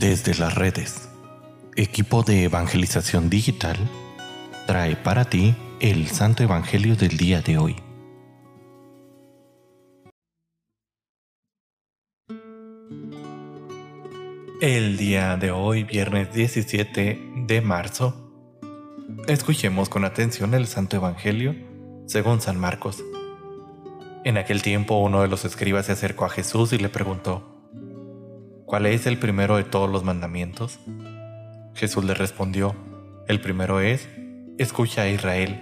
Desde las redes, equipo de evangelización digital trae para ti el Santo Evangelio del día de hoy. El día de hoy, viernes 17 de marzo, escuchemos con atención el Santo Evangelio según San Marcos. En aquel tiempo uno de los escribas se acercó a Jesús y le preguntó, ¿Cuál es el primero de todos los mandamientos? Jesús le respondió, el primero es, escucha a Israel.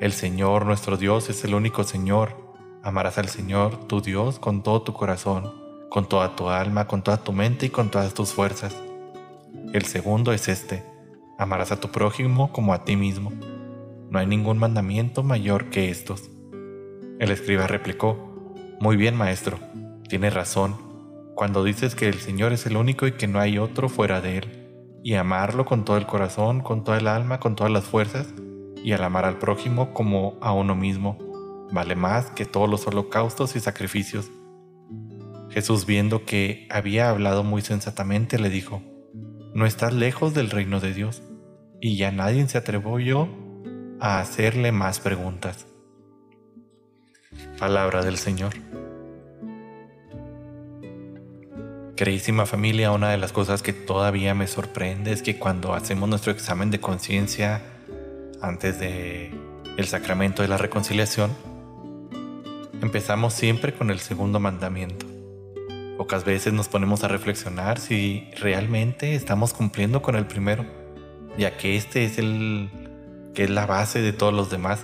El Señor nuestro Dios es el único Señor. Amarás al Señor, tu Dios, con todo tu corazón, con toda tu alma, con toda tu mente y con todas tus fuerzas. El segundo es este, amarás a tu prójimo como a ti mismo. No hay ningún mandamiento mayor que estos. El escriba replicó, Muy bien, maestro, tienes razón cuando dices que el Señor es el único y que no hay otro fuera de Él, y amarlo con todo el corazón, con toda el alma, con todas las fuerzas, y al amar al prójimo como a uno mismo, vale más que todos los holocaustos y sacrificios. Jesús viendo que había hablado muy sensatamente le dijo, no estás lejos del reino de Dios, y ya nadie se atrevió a hacerle más preguntas. Palabra del Señor. Queridísima familia, una de las cosas que todavía me sorprende es que cuando hacemos nuestro examen de conciencia antes de el sacramento de la reconciliación, empezamos siempre con el segundo mandamiento. Pocas veces nos ponemos a reflexionar si realmente estamos cumpliendo con el primero, ya que este es el que es la base de todos los demás.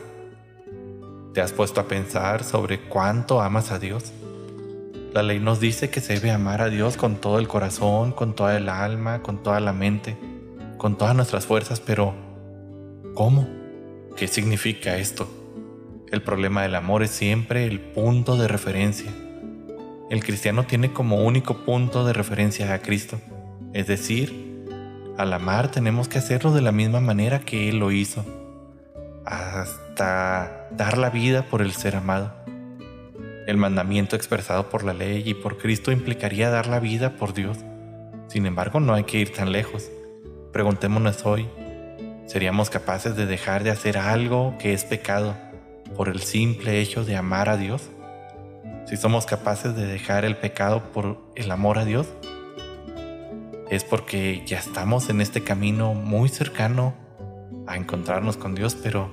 ¿Te has puesto a pensar sobre cuánto amas a Dios? La ley nos dice que se debe amar a Dios con todo el corazón, con toda el alma, con toda la mente, con todas nuestras fuerzas, pero ¿cómo? ¿Qué significa esto? El problema del amor es siempre el punto de referencia. El cristiano tiene como único punto de referencia a Cristo, es decir, al amar tenemos que hacerlo de la misma manera que Él lo hizo, hasta dar la vida por el ser amado. El mandamiento expresado por la ley y por Cristo implicaría dar la vida por Dios. Sin embargo, no hay que ir tan lejos. Preguntémonos hoy, ¿seríamos capaces de dejar de hacer algo que es pecado por el simple hecho de amar a Dios? Si somos capaces de dejar el pecado por el amor a Dios, es porque ya estamos en este camino muy cercano a encontrarnos con Dios, pero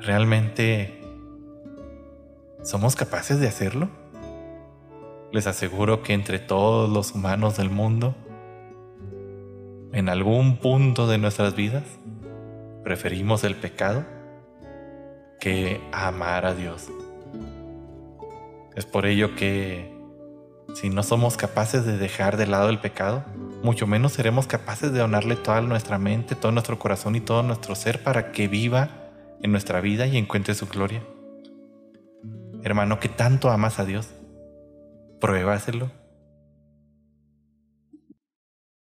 realmente ¿Somos capaces de hacerlo? Les aseguro que entre todos los humanos del mundo, en algún punto de nuestras vidas, preferimos el pecado que amar a Dios. Es por ello que si no somos capaces de dejar de lado el pecado, mucho menos seremos capaces de donarle toda nuestra mente, todo nuestro corazón y todo nuestro ser para que viva en nuestra vida y encuentre su gloria hermano, que tanto amas a Dios, pruébaselo